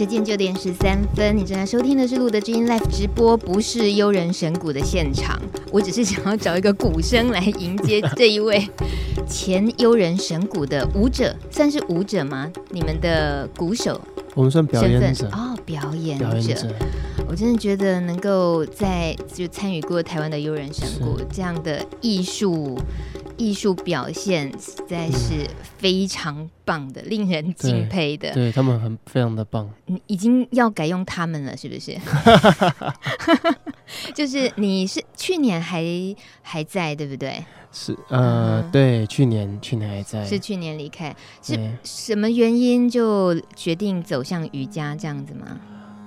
时间九点十三分，你正在收听的是路德之音 Live 直播，不是悠人神鼓的现场。我只是想要找一个鼓声来迎接这一位前悠人神鼓的舞者，算是舞者吗？你们的鼓手？我们算表演者哦，表演者。表演者。我真的觉得能够在就参与过台湾的悠人神鼓这样的艺术。艺术表现实在是非常棒的，嗯、令人敬佩的。对，对他们很非常的棒。你已经要改用他们了，是不是？就是你是去年还还在，对不对？是，呃，嗯、对，去年去年还在。是去年离开，是什么原因就决定走向瑜伽这样子吗？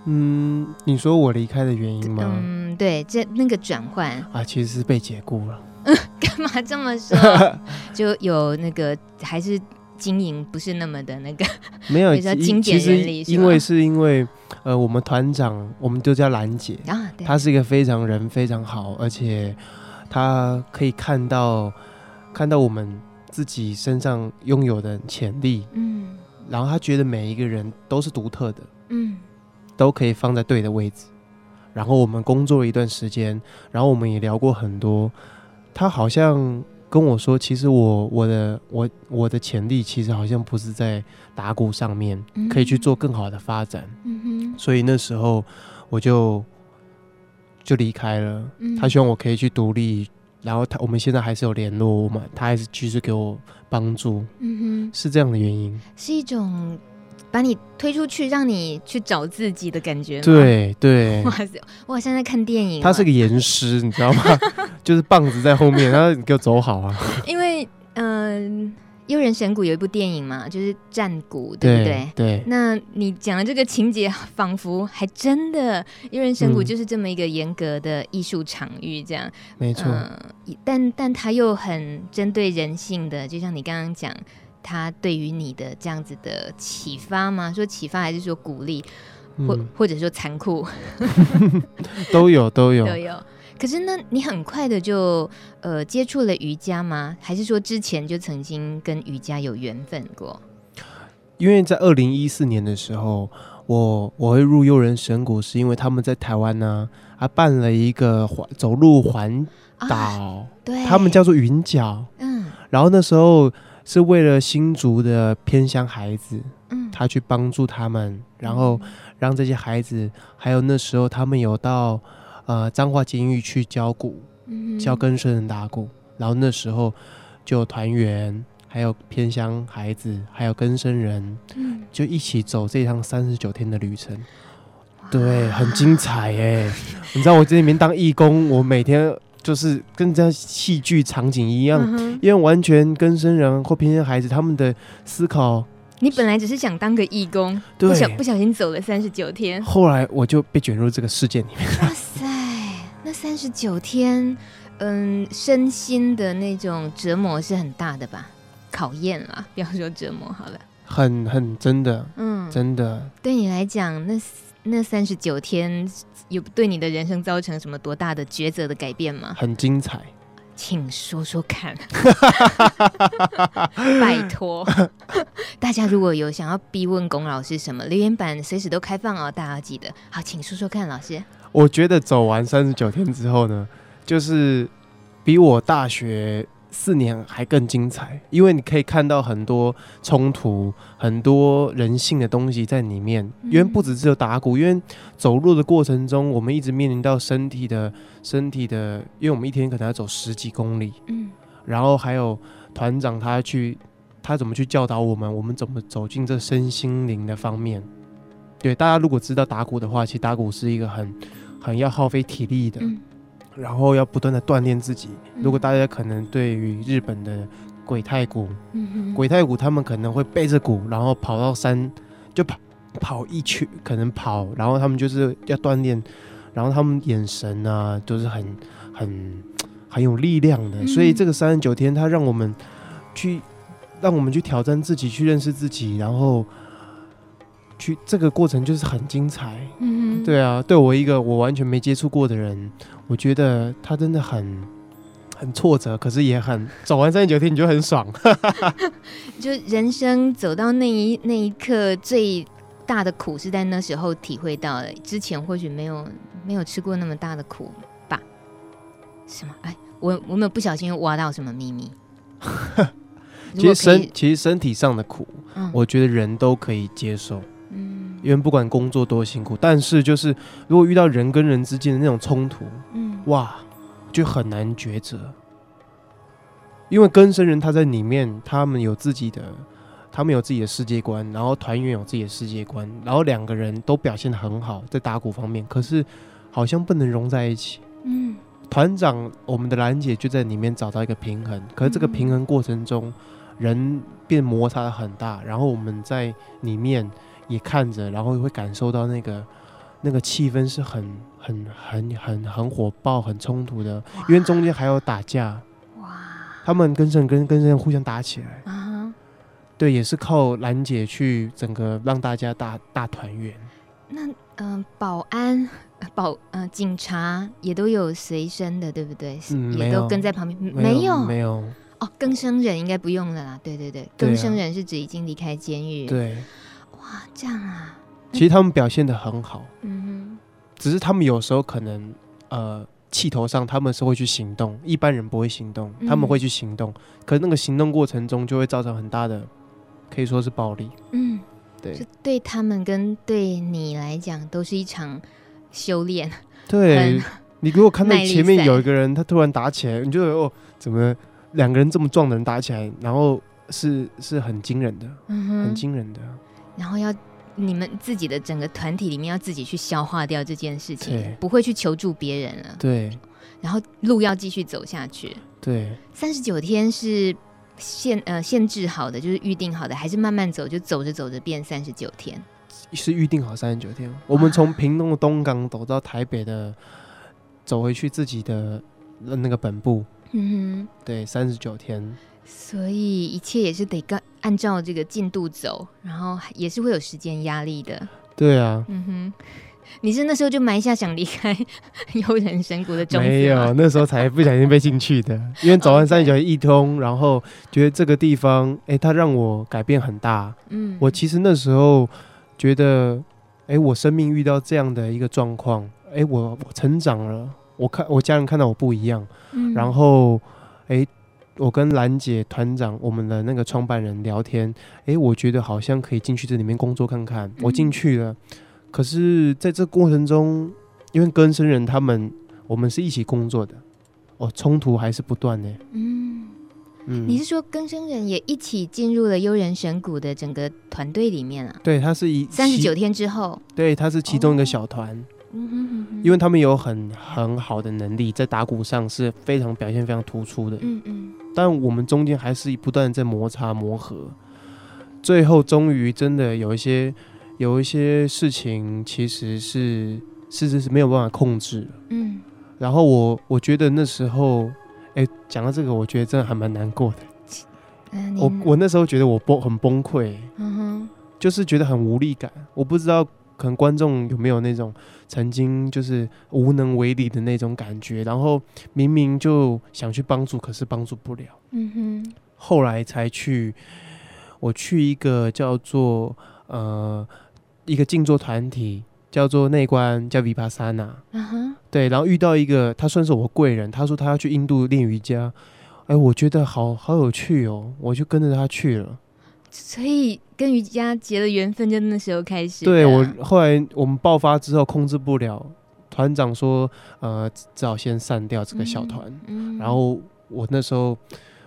嗯，你说我离开的原因吗？嗯，对，这那个转换啊，其实是被解雇了。嗯，干嘛这么说？就有那个还是经营不是那么的那个，没有精简人力，因为是因为呃，我们团长我们就叫兰姐啊，她是一个非常人非常好，而且她可以看到看到我们自己身上拥有的潜力，嗯，然后她觉得每一个人都是独特的，嗯，都可以放在对的位置。然后我们工作了一段时间，然后我们也聊过很多。他好像跟我说，其实我我的我我的潜力其实好像不是在打鼓上面，可以去做更好的发展。嗯哼。所以那时候我就就离开了。他希望我可以去独立，然后他我们现在还是有联络嘛，他还是继续给我帮助。嗯哼，是这样的原因。是一种。把你推出去，让你去找自己的感觉。对对，哇塞！我好像在看电影。他是个严师，你知道吗？就是棒子在后面，然后你给我走好啊。因为嗯，呃、悠人神谷有一部电影嘛，就是战鼓，对不对？对。那你讲的这个情节，仿佛还真的悠人神谷就是这么一个严格的艺术场域，这样。没错、呃。但但他又很针对人性的，就像你刚刚讲。他对于你的这样子的启发吗？说启发还是说鼓励，或、嗯、或者说残酷，都有都有都有。可是呢，你很快的就呃接触了瑜伽吗？还是说之前就曾经跟瑜伽有缘分过？因为在二零一四年的时候，我我会入悠人神谷，是因为他们在台湾呢，还办了一个环走路环岛、啊，对，他们叫做云脚，嗯，然后那时候。是为了新竹的偏乡孩子，嗯，他去帮助他们，然后让这些孩子，还有那时候他们有到呃彰化监狱去教鼓，嗯，教更生人打鼓，然后那时候就有团员，还有偏乡孩子，还有更生人，嗯，就一起走这趟三十九天的旅程，对，很精彩耶！你知道我在里面当义工，我每天。就是跟这戏剧场景一样，嗯，因为完全跟生人或偏乡孩子他们的思考。你本来只是想当个义工，对，不小不小心走了三十九天，后来我就被卷入这个事件里面。哇塞，那三十九天，嗯，身心的那种折磨是很大的吧？考验啦，不要说折磨好了，很很真的，嗯，真的。对你来讲，那那三十九天。有对你的人生造成什么多大的抉择的改变吗？很精彩，请说说看。拜托，大家如果有想要逼问龚老师什么，留言板随时都开放哦，大家要记得。好，请说说看，老师。我觉得走完三十九天之后呢，就是比我大学。四年还更精彩，因为你可以看到很多冲突，很多人性的东西在里面。因为不只是有打鼓，因为走路的过程中，我们一直面临到身体的、身体的，因为我们一天可能要走十几公里。嗯，然后还有团长他去，他怎么去教导我们，我们怎么走进这身心灵的方面。对，大家如果知道打鼓的话，其实打鼓是一个很、很要耗费体力的。嗯然后要不断的锻炼自己。如果大家可能对于日本的鬼太鼓，嗯、鬼太鼓他们可能会背着鼓，然后跑到山，就跑跑一圈，可能跑，然后他们就是要锻炼，然后他们眼神啊都、就是很很很有力量的。嗯、所以这个三十九天，他让我们去，让我们去挑战自己，去认识自己，然后。去这个过程就是很精彩，嗯，对啊，对我一个我完全没接触过的人，我觉得他真的很很挫折，可是也很走完三十九天你就很爽，就人生走到那一那一刻最大的苦是在那时候体会到的，之前或许没有没有吃过那么大的苦吧？什么？哎，我我没有不小心又挖到什么秘密？其实身其实身体上的苦，嗯，我觉得人都可以接受，嗯，因为不管工作多辛苦，但是就是如果遇到人跟人之间的那种冲突，嗯，哇，就很难抉择，因为根生人他在里面，他们有自己的，他们有自己的世界观，然后团员有自己的世界观，然后两个人都表现的很好，在打鼓方面，可是好像不能融在一起，嗯，团长我们的兰姐就在里面找到一个平衡，可是这个平衡过程中。嗯人变摩擦的很大，然后我们在里面也看着，然后会感受到那个那个气氛是很很很很很火爆、很冲突的，因为中间还有打架。哇！他们跟生跟跟生互相打起来。啊！对，也是靠兰姐去整个让大家大大团圆。那嗯、呃，保安保呃警察也都有随身的，对不对？嗯，也都跟在旁边。没有。没有哦，更生人应该不用了啦。对对对，更生人是指已经离开监狱。对，哇，这样啊。其实他们表现的很好，嗯哼。只是他们有时候可能呃气头上，他们是会去行动，一般人不会行动，他们会去行动。嗯、可是那个行动过程中就会造成很大的，可以说是暴力。嗯，对。就对他们跟对你来讲都是一场修炼。对，你如果看到前面有一个人，他突然打起来，你就哦，怎么？两个人这么壮的人打起来，然后是是很惊人的，嗯、很惊人的。然后要你们自己的整个团体里面要自己去消化掉这件事情，不会去求助别人了。对。然后路要继续走下去。对。三十九天是限呃限制好的，就是预定好的，还是慢慢走，就走着走着变三十九天？是预定好三十九天。我们从屏东的东港走到台北的，走回去自己的那个本部。嗯哼，对，三十九天，所以一切也是得跟按照这个进度走，然后也是会有时间压力的。对啊，嗯哼，你是那时候就埋下想离开悠人神谷的种子？没有，那时候才不小心被进去的。因为走完三十九天一通，然后觉得这个地方，哎，它让我改变很大。嗯，我其实那时候觉得，哎，我生命遇到这样的一个状况，哎，我我成长了。我看我家人看到我不一样，嗯、然后，哎、欸，我跟兰姐团长我们的那个创办人聊天，哎、欸，我觉得好像可以进去这里面工作看看。我进去了，嗯、可是在这过程中，因为跟生人他们我们是一起工作的，哦，冲突还是不断呢。嗯嗯，你是说更生人也一起进入了悠人神谷的整个团队里面啊？对，他是一三十九天之后，对，他是其中一个小团。哦嗯哼哼哼，因为他们有很很好的能力，在打鼓上是非常表现非常突出的。嗯嗯。但我们中间还是不断在摩擦磨合，最后终于真的有一些有一些事情，其实是事实是没有办法控制。嗯。然后我我觉得那时候，哎，讲到这个，我觉得真的还蛮难过的。嗯。我我那时候觉得我崩很崩溃。嗯哼。就是觉得很无力感，我不知道。可能观众有没有那种曾经就是无能为力的那种感觉？然后明明就想去帮助，可是帮助不了。嗯哼。后来才去，我去一个叫做呃一个静坐团体，叫做内观，叫 Vipassana。嗯哼。对，然后遇到一个，他算是我贵人。他说他要去印度练瑜伽，哎，我觉得好好有趣哦，我就跟着他去了。所以跟瑜伽结了缘分，就那时候开始。对，我后来我们爆发之后控制不了，团长说，呃，只好先散掉这个小团。嗯嗯、然后我那时候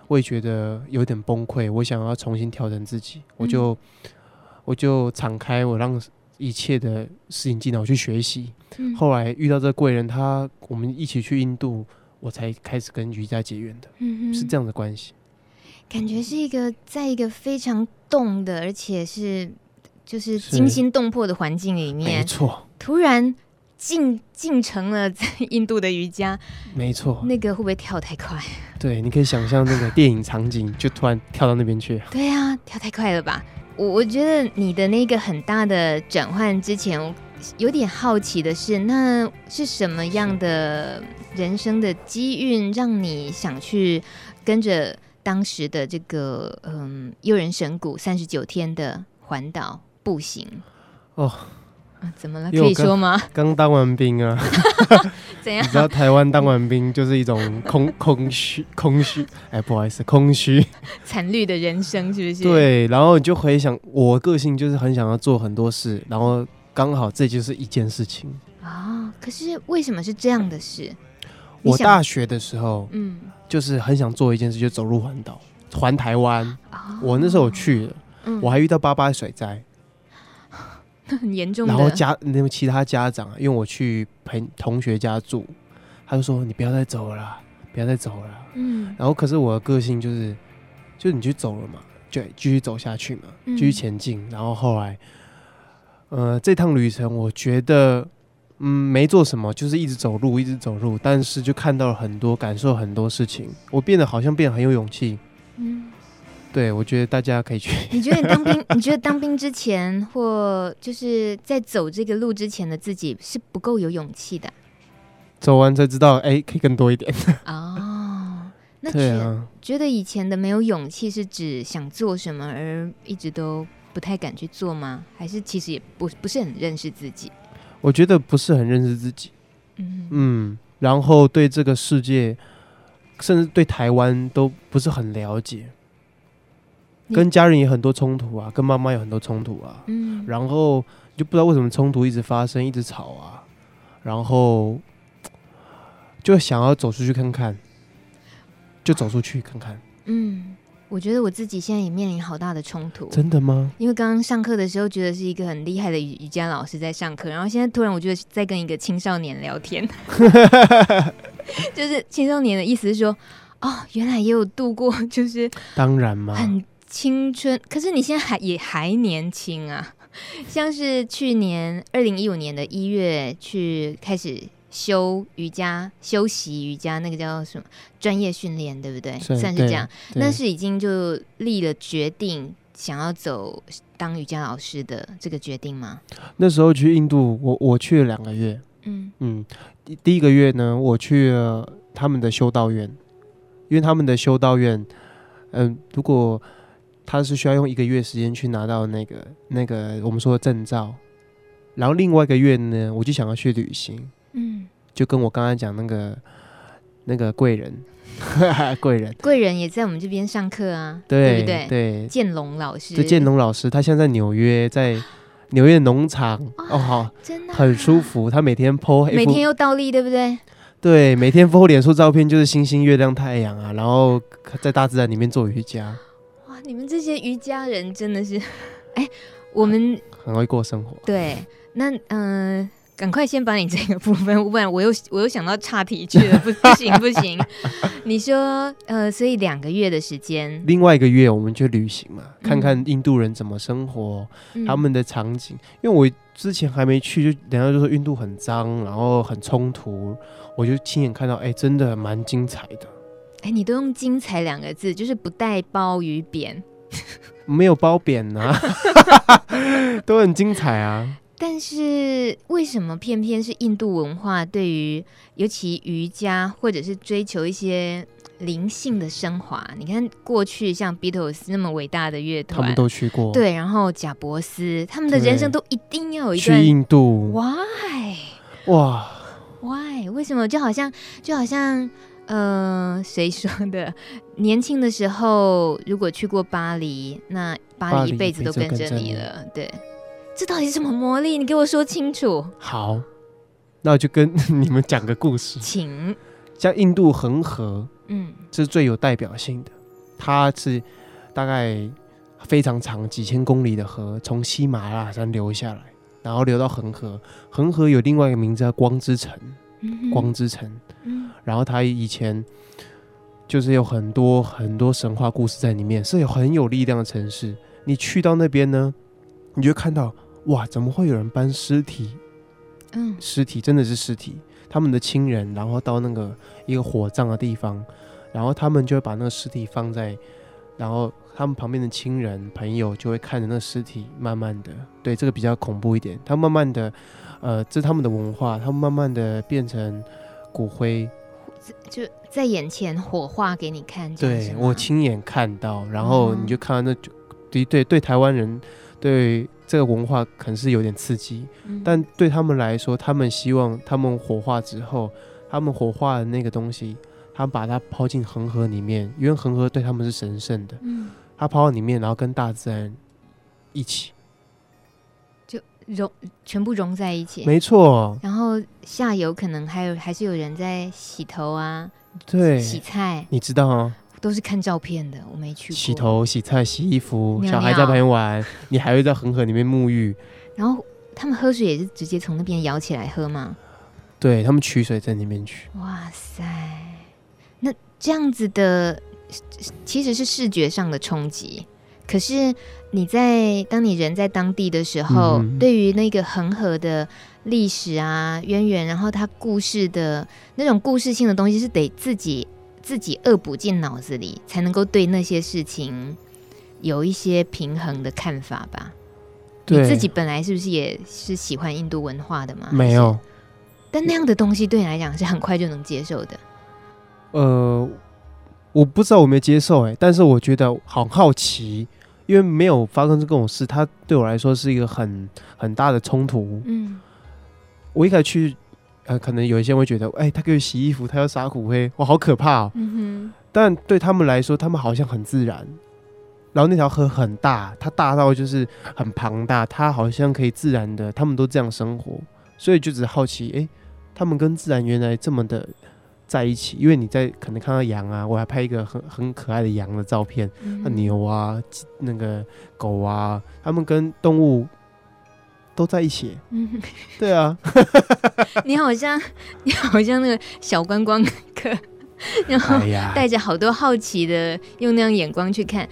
我也觉得有点崩溃，我想要重新调整自己，我就、嗯、我就敞开，我让一切的事情进来，我去学习。嗯、后来遇到这个贵人，他我们一起去印度，我才开始跟瑜伽结缘的，嗯、是这样的关系。感觉是一个在一个非常动的，而且是就是惊心动魄的环境里面，没错。突然进进成了 在印度的瑜伽，没错。那个会不会跳太快？对，你可以想象那个电影场景，就突然跳到那边去。对啊，跳太快了吧？我我觉得你的那个很大的转换之前，我有点好奇的是，那是什么样的人生的机运，让你想去跟着？当时的这个嗯，悠人神谷三十九天的环岛步行，哦。啊，怎么了？可以说吗？刚当完兵啊，怎样？你知道台湾当完兵就是一种空 空虚空虚，哎，不好意思，空虚惨绿的人生是不是？对，然后你就回想，我个性就是很想要做很多事，然后刚好这就是一件事情啊。可是为什么是这样的事？我大学的时候，嗯，就是很想做一件事，就走路环岛环台湾。哦，我那时候我去了，嗯，我还遇到八八水灾。很严重，然后家那个其他家长，因为我去陪同学家住，他就说你不要再走了，不要再走了。嗯，然后可是我的个性就是，就你去走了嘛，就继续走下去嘛，继续前进。嗯、然后后来，呃，这趟旅程我觉得，嗯，没做什么，就是一直走路，一直走路，但是就看到了很多，感受很多事情，我变得好像变得很有勇气。嗯。对，我觉得大家可以去。你觉得你当兵？你觉得当兵之前，或就是在走这个路之前的自己是不够有勇气的？走完才知道，哎，可以更多一点。哦，那觉得、啊、觉得以前的没有勇气是指想做什么而一直都不太敢去做吗？还是其实也不不是很认识自己？我觉得不是很认识自己。嗯嗯，然后对这个世界，甚至对台湾都不是很了解。跟家人也很多冲突啊，跟妈妈有很多冲突啊，嗯，然后就不知道为什么冲突一直发生，一直吵啊，然后就想要走出去看看，就走出去看看。嗯，我觉得我自己现在也面临好大的冲突。真的吗？因为刚刚上课的时候觉得是一个很厉害的瑜伽老师在上课，然后现在突然我觉得在跟一个青少年聊天，就是青少年的意思是说，哦，原来也有度过，就是当然嘛，很。青春，可是你现在还也还年轻啊！像是去年二零一五年的一月去开始修瑜伽、修习瑜伽，那个叫什么专业训练，对不对？是算是这样。那是已经就立了决定，想要走当瑜伽老师的这个决定吗？那时候去印度，我我去了两个月。嗯嗯，第一个月呢，我去了他们的修道院，因为他们的修道院，嗯、呃，如果他是需要用一个月时间去拿到那个那个我们说的证照，然后另外一个月呢，我就想要去旅行，嗯，就跟我刚刚讲那个那个贵人，贵人，贵人也在我们这边上课啊，对，对不对？对，建龙老师，对，建龙老师，他现在在纽约，在纽约农场，哦，好，真的很舒服，他每天 po，每天又倒立，对不对？对，每天 po 脸书照片就是星星、月亮、太阳啊，然后在大自然里面做瑜伽。哇你们这些瑜伽人真的是，哎，我们很会过生活。对，那嗯，呃、赶快先把你这个部分，不然我又我又想到岔题去了，不不行不行。你说呃，所以两个月的时间，另外一个月我们去旅行嘛，看看印度人怎么生活，嗯、他们的场景。因为我之前还没去，就人家就说印度很脏，然后很冲突，我就亲眼看到，哎，真的蛮精彩的。哎，你都用“精彩”两个字，就是不带褒与贬，没有褒贬啊，都很精彩啊。但是为什么偏偏是印度文化对于尤其瑜伽或者是追求一些灵性的升华？你看过去像 Beatles 那么伟大的乐团，他们都去过。对，然后贾伯斯他们的人生都一定要有一段去印度。Why？哇，Why？为什么？就好像，就好像。呃，谁说的？年轻的时候如果去过巴黎，那巴黎一辈子都跟着你了。对，这到底是什么魔力？你给我说清楚。好，那我就跟 你们讲个故事。请，像印度恒河，嗯，这是最有代表性的。它是大概非常长，几千公里的河，从喜马拉雅山流下来，然后流到恒河。恒河有另外一个名字叫光之城。光之城，嗯，然后它以前就是有很多很多神话故事在里面，是有很有力量的城市。你去到那边呢，你就看到哇，怎么会有人搬尸体？嗯，尸体真的是尸体，他们的亲人，然后到那个一个火葬的地方，然后他们就会把那个尸体放在，然后他们旁边的亲人朋友就会看着那个尸体，慢慢的，对，这个比较恐怖一点，他慢慢的。呃，这是他们的文化，他们慢慢的变成骨灰，就在眼前火化给你看。对，我亲眼看到，然后你就看到那就，对对对，台湾人对这个文化可能是有点刺激，嗯。但对他们来说，他们希望他们火化之后，他们火化的那个东西，他们把它抛进恒河里面，因为恒河对他们是神圣的，嗯，他抛到里面，然后跟大自然一起，就融全部融在一起。没错，然后下游可能还有还是有人在洗头啊，对，洗菜，你知道啊，都是看照片的，我没去过。洗头、洗菜、洗衣服，小孩在旁边玩，你还会在恒河里面沐浴，然后他们喝水也是直接从那边舀起来喝吗？对他们取水在那边取，哇塞，那这样子的其实是视觉上的冲击。可是你在当你人在当地的时候，嗯对于那个恒河的历史啊渊源，然后它故事的那种故事性的东西，是得自己自己恶补进脑子里，才能够对那些事情有一些平衡的看法吧。你自己本来是不是也是喜欢印度文化的吗？没有。但那样的东西对你来讲是很快就能接受的。呃，我不知道我没接受哎、但是我觉得好好奇，因为没有发生这种事，它对我来说是一个很很大的冲突。嗯我一开始去，呃，可能有一些人会觉得，哎、他可以洗衣服，他要撒骨灰，哇，好可怕哦。嗯但对他们来说，他们好像很自然。然后那条河很大，它大到就是很庞大，它好像可以自然的，他们都这样生活，所以就只好奇，哎、他们跟自然原来这么的在一起。因为你在可能看到羊啊，我还拍一个很很可爱的羊的照片，哼，那牛啊，那个狗啊，他们跟动物都在一起。嗯哼，对啊，你好像你好像那个小观光客，然后带着好多好奇的用那样眼光去看，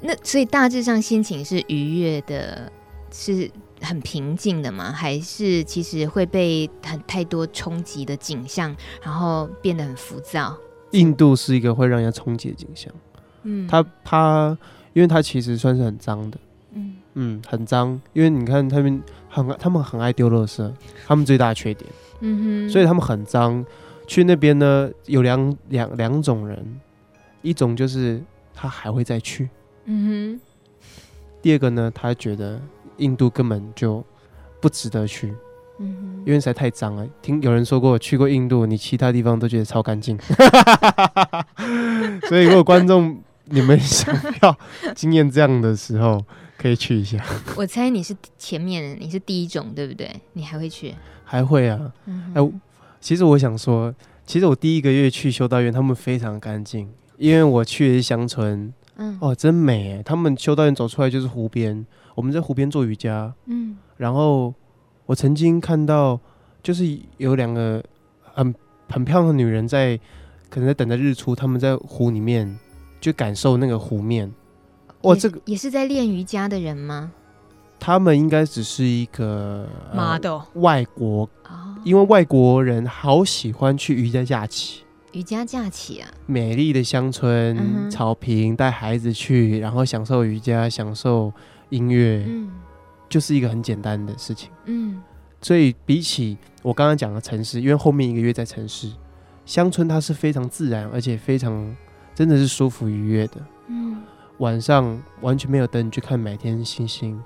那所以大致上心情是愉悦的，是很平静的吗？还是其实会被很太多冲击的景象，然后变得很浮躁？印度是一个会让人家冲击的景象。嗯，它它，因为它其实算是很脏的，嗯嗯，很脏。因为你看他们很他们很爱丢垃圾，他们最大的缺点，嗯哼，所以他们很脏。去那边呢，有两两两种人，一种就是他还会再去，嗯哼第二个呢，他觉得印度根本就不值得去，嗯哼，因为实在太脏了。听有人说过，去过印度，你其他地方都觉得超干净。所以如果观众你们想要经验这样的时候，可以去一下。我猜你是前面，你是第一种，对不对？你还会去？还会啊，嗯哎、其实我想说，其实我第一个月去修道院，他们非常干净，因为我去的是乡村，嗯哦，真美哎！他们修道院走出来就是湖边，我们在湖边做瑜伽，嗯然后我曾经看到，就是有两个很很漂亮的女人在，可能在等着日出，他们在湖里面就感受那个湖面。哇，这个也是在练瑜伽的人吗他们应该只是一个、呃？model 外国，哦，因为外国人好喜欢去瑜伽假期。瑜伽假期啊，美丽的乡村、嗯草坪，带孩子去，然后享受瑜伽，享受音乐，嗯就是一个很简单的事情。嗯所以比起我刚刚讲的城市，因为后面一个月在城市，乡村它是非常自然，而且非常真的是舒服愉悦的。嗯，晚上完全没有灯，你去看满天星星，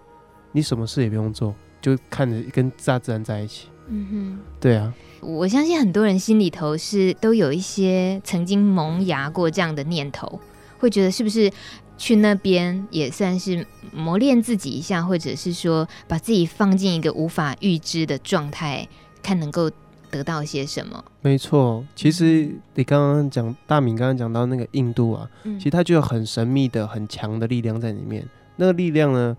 你什么事也不用做，就看着跟大自然在一起。嗯哼。对啊，我相信很多人心里头是都有一些曾经萌芽过这样的念头，会觉得是不是去那边也算是磨练自己一下，或者是说把自己放进一个无法预知的状态，看能够得到些什么。没错。其实你刚刚讲大敏刚刚讲到那个印度啊，嗯其实它就有很神秘的、很强的力量在里面。那个力量呢，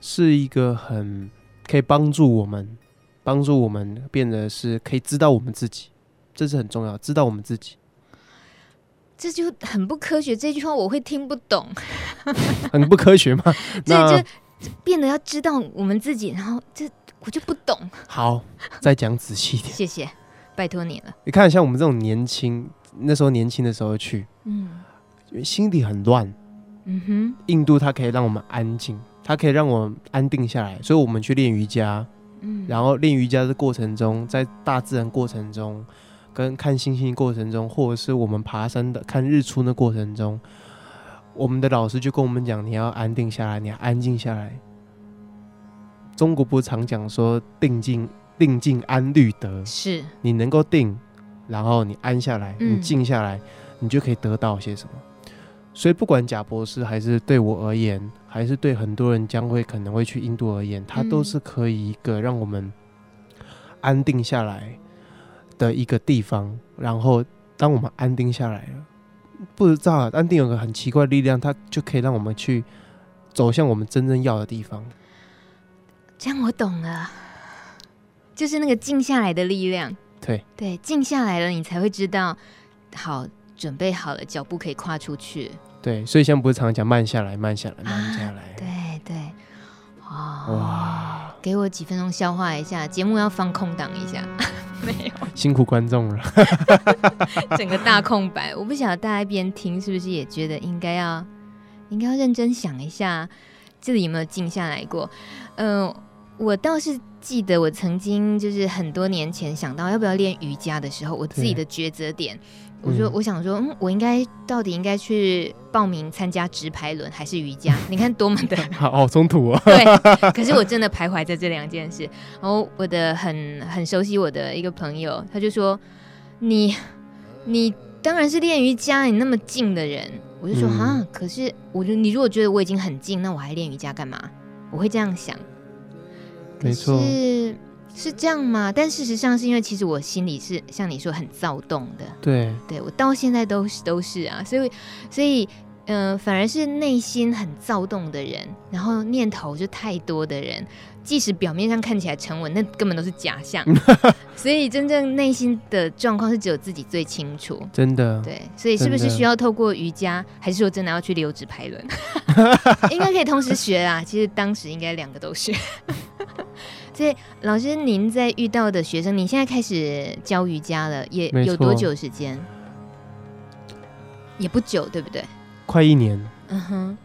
是一个很可以帮助我们，帮助我们变得是可以知道我们自己，这是很重要，知道我们自己，这就很不科学，这句话我会听不懂。很不科学吗？这那就变得要知道我们自己，然后这我就不懂。好，再讲仔细一点。谢谢，拜托你了。你看，像我们这种年轻，那时候年轻的时候去，嗯心里很乱。嗯哼，印度它可以让我们安静，它可以让我们安定下来，所以我们去练瑜伽。嗯，然后练瑜伽的过程中，在大自然过程中，跟看星星过程中，或者是我们爬山的看日出的过程中，我们的老师就跟我们讲，你要安定下来，你要安静下来。中国不是常讲说定静定静安律得，是你能够定，然后你安下来，嗯你静下来，你就可以得到些什么。所以不管贾博士还是对我而言，还是对很多人将会可能会去印度而言，它都是可以一个让我们安定下来的一个地方。然后当我们安定下来了，不知道啊，安定有个很奇怪的力量，它就可以让我们去走向我们真正要的地方。这样我懂了，就是那个静下来的力量。对对，静下来了，你才会知道，好，准备好了，脚步可以跨出去。对，所以现在不是常常讲慢下来，慢下来，慢下来。啊、对对，哦，哇，给我几分钟消化一下，节目要放空档一下。没有，辛苦观众了，整个大空白。我不晓得大家一边听是不是也觉得应该要，应该要认真想一下，这里有没有静下来过？嗯、呃，我倒是记得我曾经就是很多年前想到要不要练瑜伽的时候，我自己的抉择点，我说我想说，嗯，我应该到底应该去报名参加直排轮还是瑜伽？你看多么的 好好冲突哦。对，可是我真的徘徊在这两件事。然后我的很很熟悉我的一个朋友，他就说：“你你当然是练瑜伽，你那么近的人。”我就说：“啊、嗯，可是我就你如果觉得我已经很近，那我还练瑜伽干嘛？”我会这样想。没错，是是这样吗？但事实上是因为其实我心里是像你说很躁动的。对，对我到现在都是都是啊，所以所以。嗯、呃，反而是内心很躁动的人，然后念头就太多的人，即使表面上看起来沉稳，那根本都是假象。所以真正内心的状况是只有自己最清楚。真的。对，所以是不是需要透过瑜伽，还是说真的要去溜直排轮？应该可以同时学啊。其实当时应该两个都学。所以老师，您在遇到的学生，你现在开始教瑜伽了，也有多久时间？也不久，对不对？快一年，嗯哼，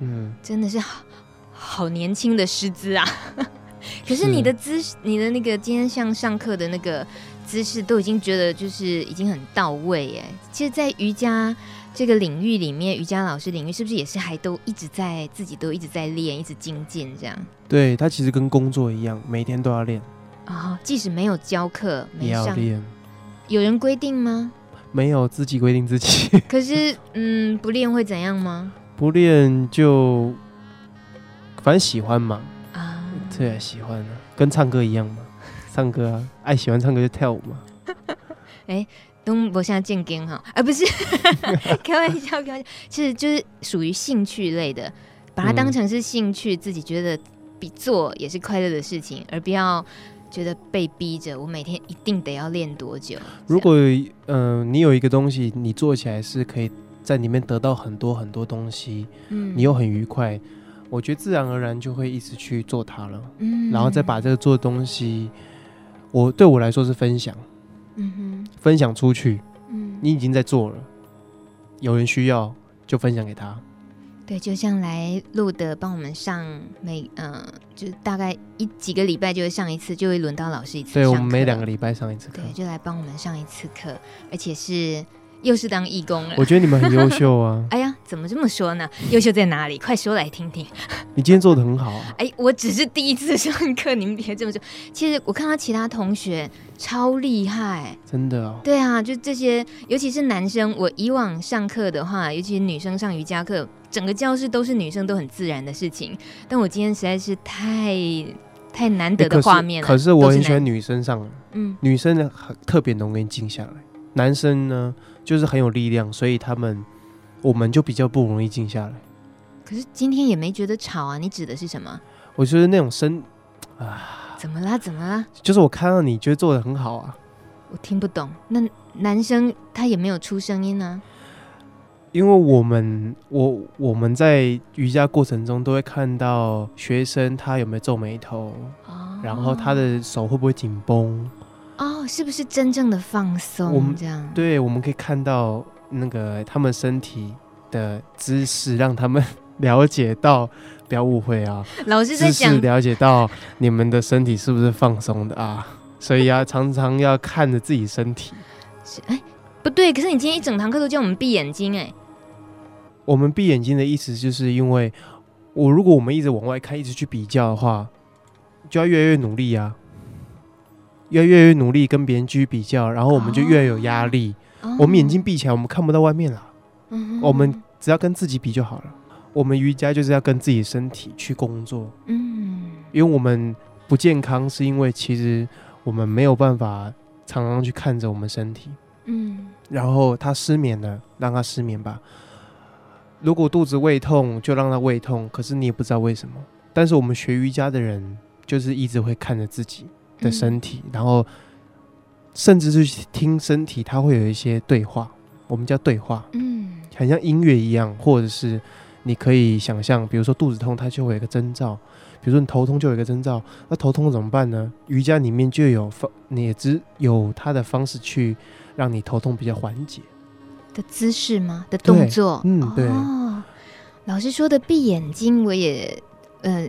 嗯，真的是好好年轻的师资啊！可是你的姿势，你的那个今天像上课的那个姿势，都已经觉得就是已经很到位耶。其实，在瑜伽这个领域里面，瑜伽老师领域是不是也是还都一直在自己都一直在练，一直精进这样？对，他其实跟工作一样，每天都要练啊、哦，即使没有教课，没上，也要练。有人规定吗？没有，自己规定自己。可是，嗯，不练会怎样吗？不练就反正喜欢嘛。啊，对，喜欢啊，跟唱歌一样嘛。唱歌啊，爱喜欢唱歌就跳舞嘛。哎、欸，东博现在健根哈，啊，不是，开玩笑，开玩笑，其实就是属于兴趣类的，把它当成是兴趣，嗯、自己觉得比做也是快乐的事情，而不要。觉得被逼着，我每天一定得要练多久？如果嗯、呃，你有一个东西，你做起来是可以在里面得到很多很多东西，嗯，你又很愉快，我觉得自然而然就会一直去做它了，嗯，然后再把这个做的东西，我对我来说是分享，嗯哼，分享出去，嗯，你已经在做了，有人需要就分享给他。对，就像来录的，帮我们上每嗯、呃，就大概一几个礼拜就会上一次，就会轮到老师一次。对，我们每两个礼拜上一次课。对，就来帮我们上一次课，而且是又是当义工了。我觉得你们很优秀啊！哎呀，怎么这么说呢？优秀在哪里？快说来听听。你今天做的很好啊！哎，我只是第一次上课，你们别这么说。其实我看到其他同学超厉害，真的哦。对啊，就这些，尤其是男生。我以往上课的话，尤其是女生上瑜伽课。整个教室都是女生，都很自然的事情。但我今天实在是太太难得的画面了。欸、可，是可是我很喜欢女生上，嗯，女生呢很特别容易静下来，男生呢就是很有力量，所以他们我们就比较不容易静下来。可是今天也没觉得吵啊？你指的是什么？我觉得那种声啊，怎么啦？怎么啦？就是我看到你觉得做的很好啊，我听不懂。那男生他也没有出声音呢、啊？因为我们我我们在瑜伽过程中都会看到学生他有没有皱眉头，哦、然后他的手会不会紧绷，哦，是不是真正的放松？我们这样对，我们可以看到那个他们身体的姿势，让他们 了解到，不要误会啊，老师在讲了解到你们的身体是不是放松的啊？所以啊常常要看着自己身体。是哎，不对，可是你今天一整堂课都叫我们闭眼睛哎。我们闭眼睛的意思，就是因为我如果我们一直往外看，一直去比较的话，就要越来越努力啊，要越越努力跟别人去比较，然后我们就越有压力。哦、我们眼睛闭起来，我们看不到外面了。嗯、我们只要跟自己比就好了。我们瑜伽就是要跟自己身体去工作。嗯，因为我们不健康，是因为其实我们没有办法常常去看着我们身体。嗯，然后他失眠了，让他失眠吧。如果肚子胃痛，就让他胃痛。可是你也不知道为什么。但是我们学瑜伽的人，就是一直会看着自己的身体，嗯、然后甚至是听身体，它会有一些对话，我们叫对话。嗯，很像音乐一样，或者是你可以想象，比如说肚子痛，它就会有一个征兆；比如说你头痛，就有一个征兆。那头痛怎么办呢？瑜伽里面就有方，你也只有它的方式去。让你头痛比较缓解的姿势吗？的动作？嗯，对。哦，老师说的闭眼睛，我也呃，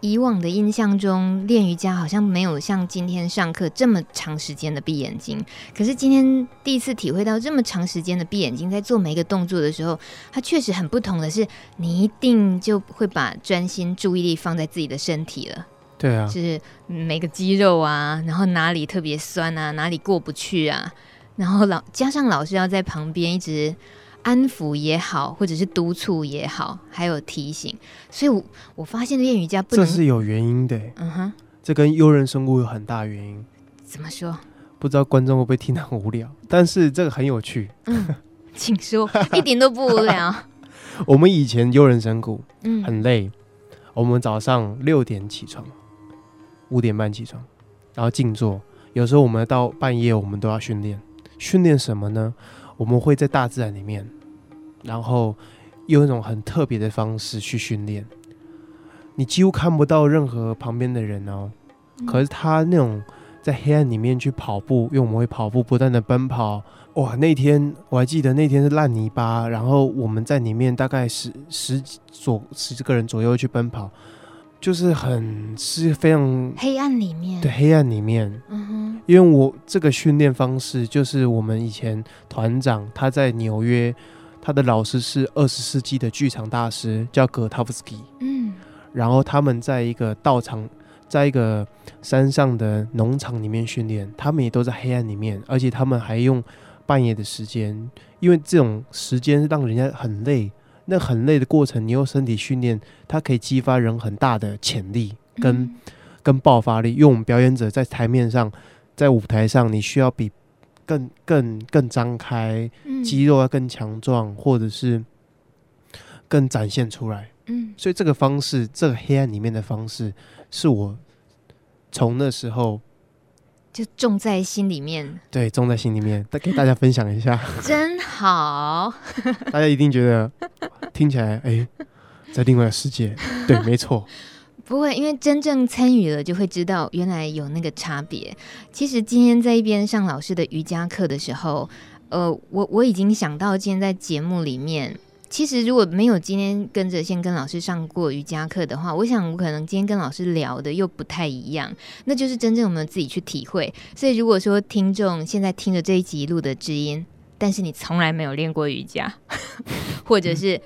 以往的印象中练瑜伽好像没有像今天上课这么长时间的闭眼睛。可是今天第一次体会到这么长时间的闭眼睛，在做每一个动作的时候，它确实很不同的是，你一定就会把专心注意力放在自己的身体了。对啊，就是每个肌肉啊，然后哪里特别酸啊，哪里过不去啊。然后老加上老师要在旁边一直安抚也好，或者是督促也好，还有提醒，所以我我发现练瑜伽不能这是有原因的。嗯哼，这跟优人神鼓有很大原因。怎么说？不知道观众会不会听得很无聊，但是这个很有趣。嗯，请说，一点都不无聊。我们以前优人神谷，嗯，很累。我们早上六点起床，五点半起床，然后静坐。有时候我们到半夜，我们都要训练。训练什么呢？我们会在大自然里面，然后用一种很特别的方式去训练。你几乎看不到任何旁边的人哦，可是他那种在黑暗里面去跑步，因为我们会跑步，不断的奔跑。哇，那天我还记得那天是烂泥巴，然后我们在里面大概十十左十个人左右去奔跑。就是很是非常黑暗里面，对，黑暗里面，嗯哼，因为我这个训练方式就是我们以前团长他在纽约，他的老师是二十世纪的剧场大师，叫葛塔夫斯基，嗯，然后他们在一个道场，在一个山上的农场里面训练，他们也都在黑暗里面，而且他们还用半夜的时间，因为这种时间让人家很累。那很累的过程，你用身体训练，它可以激发人很大的潜力跟、嗯、跟爆发力。因为我们表演者在台面上，在舞台上，你需要比更更更张开，肌肉要更强壮，或者是更展现出来。嗯，所以这个方式，这个黑暗里面的方式，是我从那时候。就种在心里面，对，种在心里面，再给大家分享一下，真好。大家一定觉得听起来，哎、欸，在另外一个世界，对，没错。不会，因为真正参与了，就会知道原来有那个差别。其实今天在一边上老师的瑜伽课的时候，呃，我我已经想到今天在节目里面。其实如果没有今天跟着先跟老师上过瑜伽课的话，我想我可能今天跟老师聊的又不太一样，那就是真正我们自己去体会。所以如果说听众现在听着这一集录的知音，但是你从来没有练过瑜伽，或者是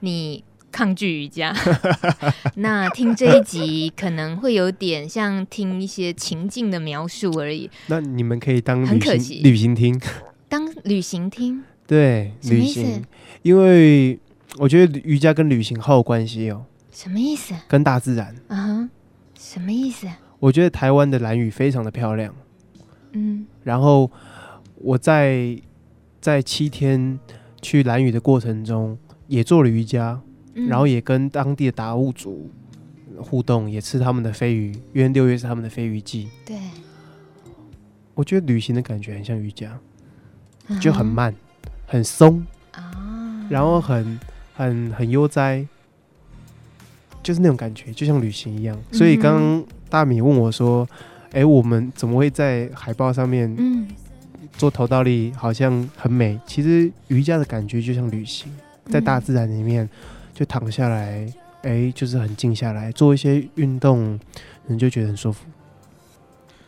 你抗拒瑜伽，那听这一集可能会有点像听一些情境的描述而已。那你们可以当很可惜旅行听，当旅行听。对，旅行，因为我觉得瑜伽跟旅行好有关系哦。什么意思？跟大自然。啊、uh-huh, 什么意思？我觉得台湾的蓝雨非常的漂亮。嗯。然后我在在七天去蓝雨的过程中，也做了瑜伽，嗯、然后也跟当地的达悟族互动，也吃他们的飞鱼，因为六月是他们的飞鱼季。对。我觉得旅行的感觉很像瑜伽，uh-huh. 就很慢。很松啊，然后很很很悠哉，就是那种感觉，就像旅行一样。所以刚刚大米问我说：“哎，我们怎么会在海报上面做头倒立？好像很美。其实瑜伽的感觉就像旅行，在大自然里面就躺下来，哎，就是很静下来，做一些运动，人就觉得很舒服。”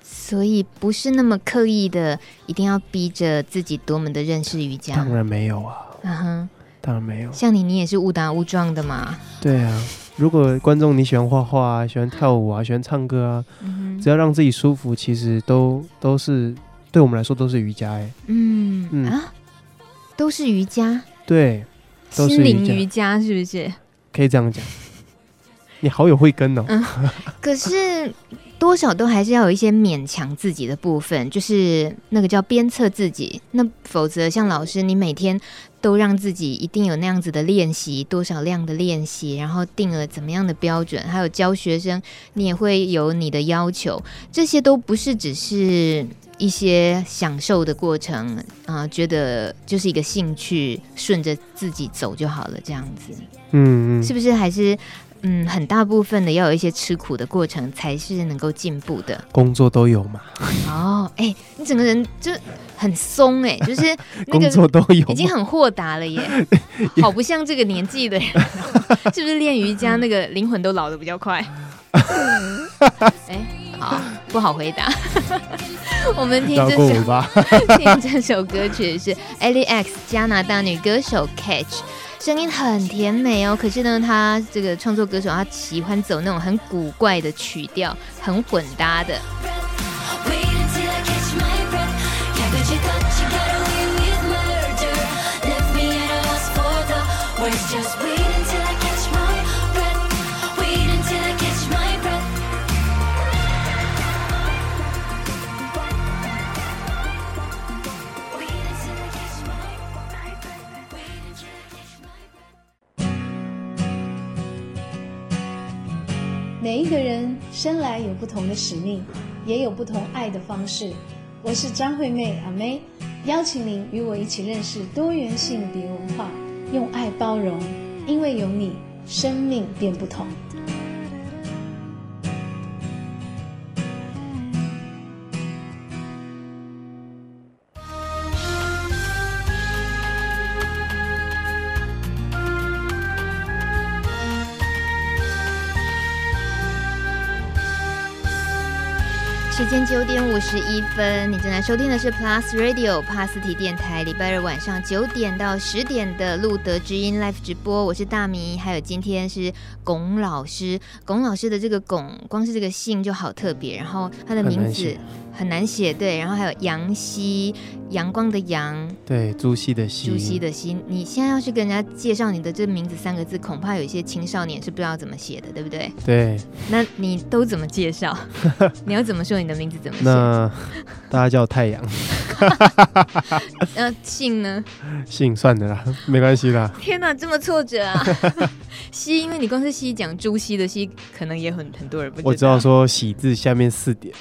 所以不是那么刻意的，一定要逼着自己多么的认识瑜伽。当然没有啊，嗯哼，当然没有。像你，你也是误打误撞的嘛。对啊，如果观众你喜欢画画啊，喜欢跳舞啊，喜欢唱歌啊，嗯、只要让自己舒服，其实都都是对我们来说都是瑜伽哎。嗯嗯啊，都是瑜伽。对，都是心灵瑜伽是不是？可以这样讲。你好有慧根哦。嗯，可是。多少都还是要有一些勉强自己的部分，就是那个叫鞭策自己。那否则，像老师，你每天都让自己一定有那样子的练习，多少量的练习，然后定了怎么样的标准，还有教学生，你也会有你的要求。这些都不是只是一些享受的过程啊，呃，觉得就是一个兴趣，顺着自己走就好了，这样子。嗯嗯，是不是还是？嗯，很大部分的要有一些吃苦的过程，才是能够进步的。工作都有嘛？哦，哎、欸，你整个人就很松哎、欸，就是工作都有，已经很豁达了耶，好不像这个年纪的人，是不是练瑜伽那个灵魂都老的比较快？哎、欸，好，不好回答。我们听这首，听这首歌曲是 Allie X 加拿大女歌手 Catch。声音很甜美哦，可是呢，他这个创作歌手，他喜欢走那种很古怪的曲调，很混搭的。每一个人生来有不同的使命，也有不同爱的方式。我是张惠妹阿妹，邀请您与我一起认识多元性别文化，用爱包容，因为有你，生命变不同。时间九点五十一分，你正在收听的是 Plus Radio 帕斯提电台，礼拜日晚上九点到十点的路德之音 Live 直播，我是大米，还有今天是龚老师，龚老师的这个龚，光是这个姓就好特别，然后他的名字。很难写，对，然后还有阳西，阳光的阳，对，朱熹的熹，朱熹的熹。你现在要去跟人家介绍你的这名字三个字，恐怕有一些青少年是不知道怎么写的，对不对？对。那你都怎么介绍？你要怎么说你的名字怎么写？那大家叫太阳。那 姓呢？姓算的啦，没关系啦。天哪，这么挫折啊！熹，因为你光是熹讲朱熹的熹，可能也很很多人不知道。我知道说喜字下面四点。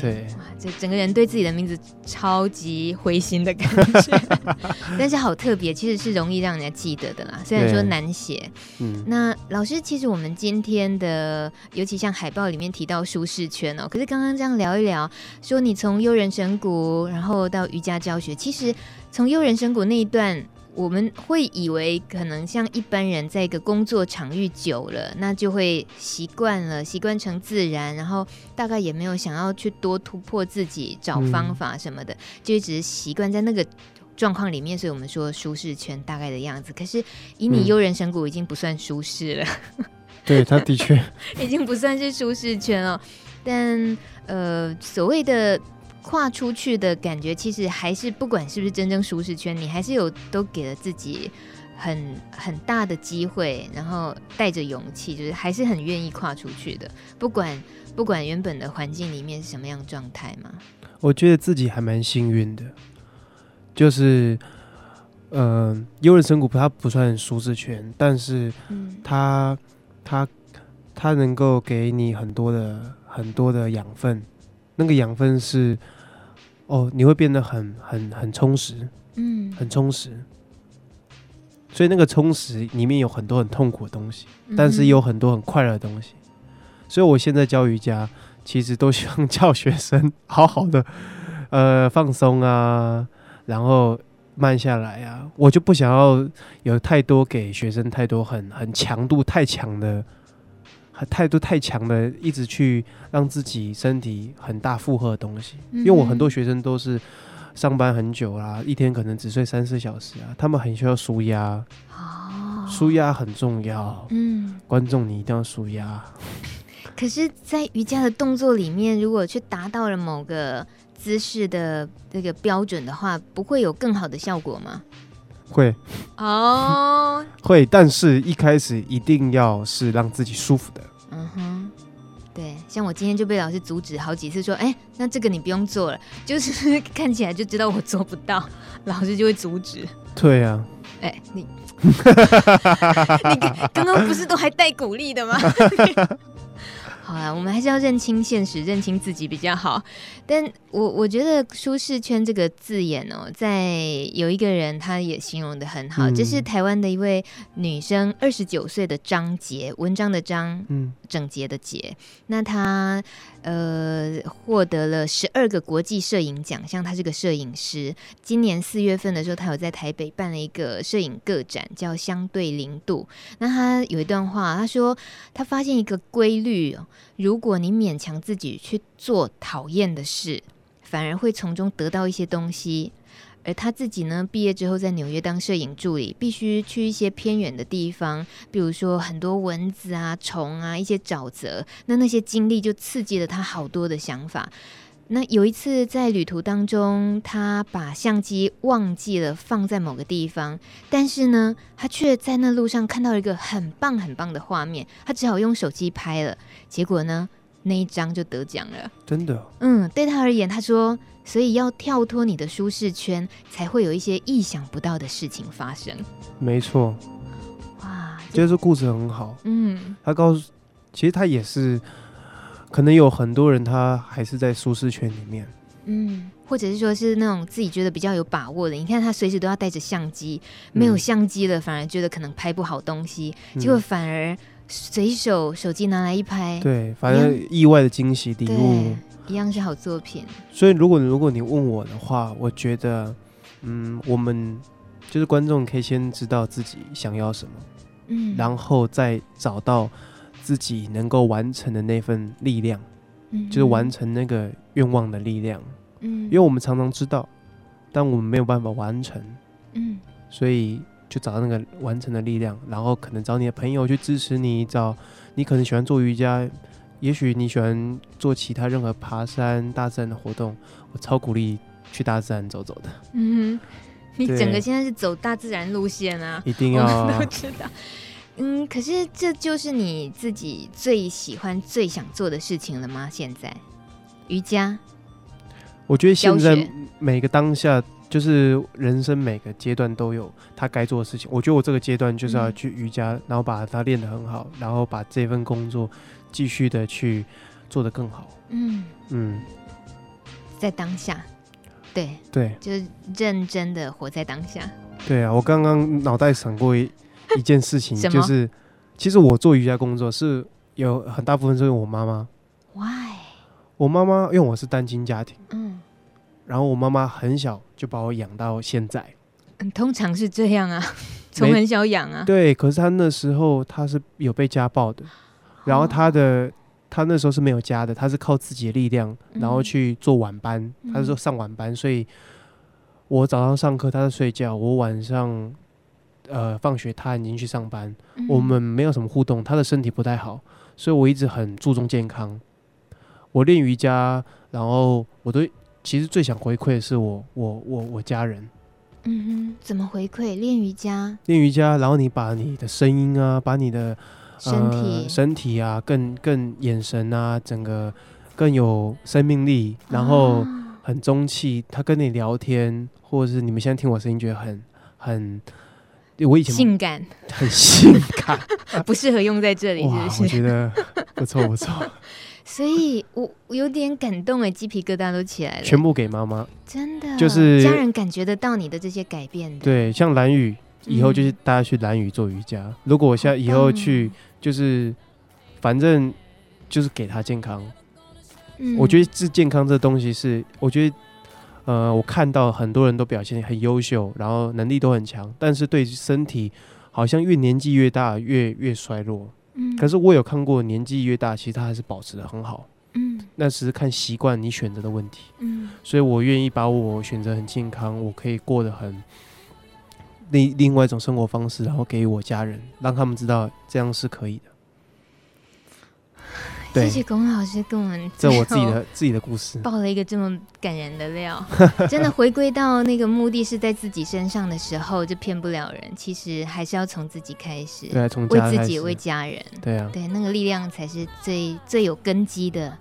对。哇，这整个人对自己的名字超级灰心的感觉，但是好特别，其实是容易让人家记得的啦。虽然说难写。嗯。那老师，其实我们今天的，尤其像海报里面提到舒适圈哦，可是刚刚这样聊一聊，说你从悠人神谷，然后到瑜伽教学，其实从悠人神谷那一段。我们会以为可能像一般人在一个工作场域久了，那就会习惯了，习惯成自然，然后大概也没有想要去多突破自己，找方法什么的，嗯、就只是习惯在那个状况里面。所以我们说舒适圈大概的样子。可是以你悠人神谷已经不算舒适了，嗯、对，他的确已经不算是舒适圈了。但呃，所谓的。跨出去的感觉，其实还是不管是不是真正舒适圈，你还是有都给了自己很很大的机会，然后带着勇气，就是还是很愿意跨出去的。不管不管原本的环境里面是什么样状态嘛，我觉得自己还蛮幸运的，就是嗯，优人神鼓它不算舒适圈，但是它它它能够给你很多的很多的养分，那个养分是。哦，你会变得很很很充实，嗯，很充实。所以那个充实里面有很多很痛苦的东西，但是有很多很快乐的东西。所以我现在教瑜伽，其实都希望教学生好好的，呃，放松啊，然后慢下来啊。我就不想要有太多给学生太多很很强度太强的。态度太强的，一直去让自己身体很大负荷的东西。因为我很多学生都是上班很久啦，一天可能只睡三四小时啊，他们很需要舒压。哦，舒压很重要。嗯，观众你一定要舒压。可是，在瑜伽的动作里面，如果去达到了某个姿势的这个标准的话，不会有更好的效果吗？会哦，会，但是一开始一定要是让自己舒服的。嗯哼，对，像我今天就被老师阻止好几次，说，哎，那这个你不用做了，就是 看起来就知道我做不到，老师就会阻止。对呀、啊，哎，你，你刚刚不是都还带鼓励的吗？好啦，我们还是要认清现实，认清自己比较好。但我我觉得“舒适圈”这个字眼哦，在有一个人他也形容的很好，这、嗯、是台湾的一位女生，二十九岁的张杰，文章的张，嗯，整洁的洁。那她呃获得了十二个国际摄影奖项，他是个摄影师。今年四月份的时候，他有在台北办了一个摄影个展，叫“相对零度”。那他有一段话，他说他发现一个规律。如果你勉强自己去做讨厌的事，反而会从中得到一些东西。而他自己呢，毕业之后在纽约当摄影助理，必须去一些偏远的地方，比如说很多蚊子啊、虫啊、一些沼泽。那那些经历就刺激了他好多的想法。那有一次在旅途当中，他把相机忘记了放在某个地方，但是呢，他却在那路上看到一个很棒很棒的画面，他只好用手机拍了，结果呢，那一张就得奖了。真的？嗯，对他而言，他说，所以要跳脱你的舒适圈，才会有一些意想不到的事情发生。没错。哇，这个故事很好。嗯，他告诉，其实他也是。可能有很多人他还是在舒适圈里面，嗯，或者是说是那种自己觉得比较有把握的。你看他随时都要带着相机，没有相机了，反而觉得可能拍不好东西，嗯、结果反而随手手机拿来一拍，对，反正意外的惊喜礼物。一样是好作品。所以如果如果你问我的话，我觉得，嗯，我们就是观众可以先知道自己想要什么，嗯，然后再找到。自己能够完成的那份力量，嗯，就是完成那个愿望的力量，嗯，因为我们常常知道，但我们没有办法完成，嗯，所以就找到那个完成的力量，然后可能找你的朋友去支持你，找你可能喜欢做瑜伽，也许你喜欢做其他任何爬山、大自然的活动，我超鼓励去大自然走走的。嗯，你整个现在是走大自然路线啊，一定要啊，都知道。嗯，可是这就是你自己最喜欢、最想做的事情了吗？现在瑜伽，我觉得现在每个当下，就是人生每个阶段都有他该做的事情。我觉得我这个阶段就是要去瑜伽，嗯、然后把它练得很好，然后把这份工作继续的去做得更好。嗯嗯，在当下，对对，就是认真的活在当下。对啊，我刚刚脑袋闪过一。一件事情 就是，其实我做瑜伽工作是有很大部分是因为我妈妈。Why？我妈妈因为我是单亲家庭，嗯，然后我妈妈很小就把我养到现在。嗯，通常是这样啊，从很小养啊。对，可是她那时候她是有被家暴的，然后她的她那时候是没有家的，她是靠自己的力量，然后去做晚班，她是说上晚班，所以我早上上课，她在睡觉，我晚上。呃，放学他已经去上班，嗯，我们没有什么互动。他的身体不太好，所以我一直很注重健康。我练瑜伽，然后我都其实最想回馈的是我我我我家人。嗯哼，怎么回馈？练瑜伽，练瑜伽，然后你把你的声音啊，把你的、呃、身体身体啊，更更眼神啊，整个更有生命力，然后很中气。他跟你聊天，或者是你们现在听我声音，觉得很很。我以前性感，很性感，不适合用在这里，是不是？我觉得不错不错。所以我有点感动哎，鸡皮疙瘩都起来了。全部给妈妈，真的，就是家人感觉得到你的这些改变的。对，像蓝雨以后就是大家去蓝雨做瑜伽。嗯、如果我现在以后去，就是反正就是给他健康。嗯，我觉得这健康这东西是，我觉得。呃，我看到很多人都表现很优秀，然后能力都很强，但是对身体好像越年纪越大越越衰弱。嗯，可是我有看过年纪越大，其实他还是保持得很好。嗯，那只是看习惯你选择的问题。嗯，所以我愿意把我选择很健康，我可以过得很另另外一种生活方式，然后给我家人，让他们知道这样是可以的。谢谢龚老师跟我们这我自己的自己的故事，爆了一个这么感人的料。真的回归到那个目的是在自己身上的时候，就骗不了人。其实还是要从自己开始，对，从为自己为家人，对啊，对那个力量才是最最有根基的。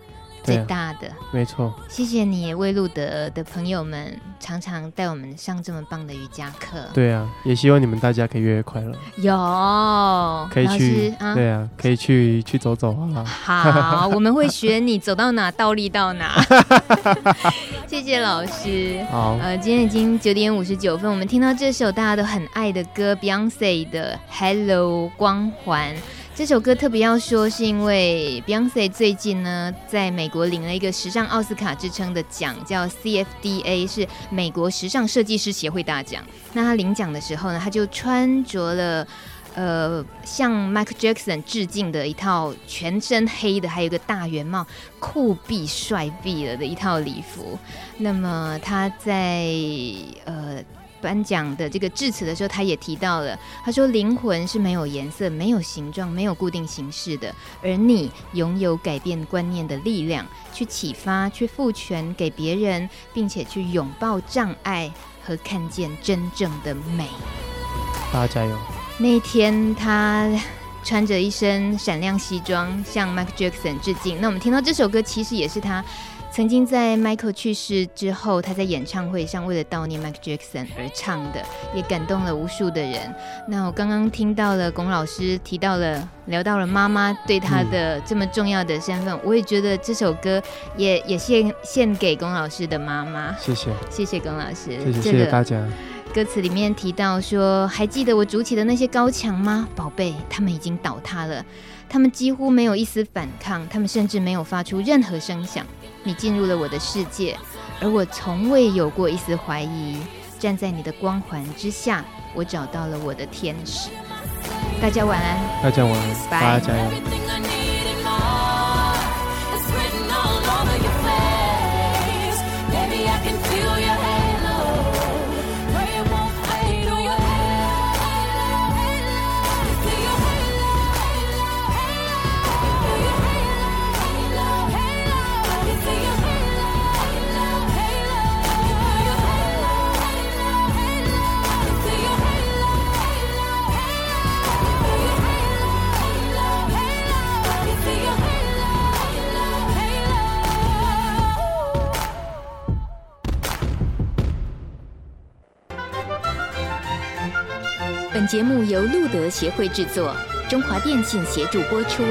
最大的，没错。谢谢你，为路德的朋友们常常带我们上这么棒的瑜伽课。对啊，也希望你们大家可以越来越快乐。有，可以去，啊对啊，可以去去走走啊。好，我们会学你走到哪倒立到哪。谢谢老师。好，呃，今天已经九点五十九分，我们听到这首大家都很爱的歌，Beyonce 的《Hello 光环》。这首歌特别要说，是因为 Beyonce 最近呢，在美国领了一个时尚奥斯卡之称的奖，叫 CFDA，是美国时尚设计师协会大奖。那他领奖的时候呢，他就穿着了呃向 Michael Jackson 致敬的一套全身黑的，还有一个大圆帽，酷毙帅毙了的一套礼服。那么他在呃。颁奖的这个致辞的时候，他也提到了，他说：“灵魂是没有颜色、没有形状、没有固定形式的，而你拥有改变观念的力量，去启发、去赋权给别人，并且去拥抱障碍和看见真正的美。”大家加油！那一天，他穿着一身闪亮西装，向 Michael Jackson 致敬。那我们听到这首歌，其实也是他。曾经在 Michael 去世之后，他在演唱会上为了悼念 Michael Jackson 而唱的，也感动了无数的人。那我刚刚听到了龚老师提到了，聊到了妈妈对他的这么重要的身份，嗯、我也觉得这首歌也也献献给龚老师的妈妈。谢谢，谢谢龚老师，谢谢，谢谢大家。歌词里面提到说，还记得我筑起的那些高墙吗，宝贝？他们已经倒塌了，他们几乎没有一丝反抗，他们甚至没有发出任何声响。你进入了我的世界，而我从未有过一丝怀疑。站在你的光环之下，我找到了我的天使。大家晚安，大家晚安，拜，大家加油。节目由路德协会制作，中华电信协助播出。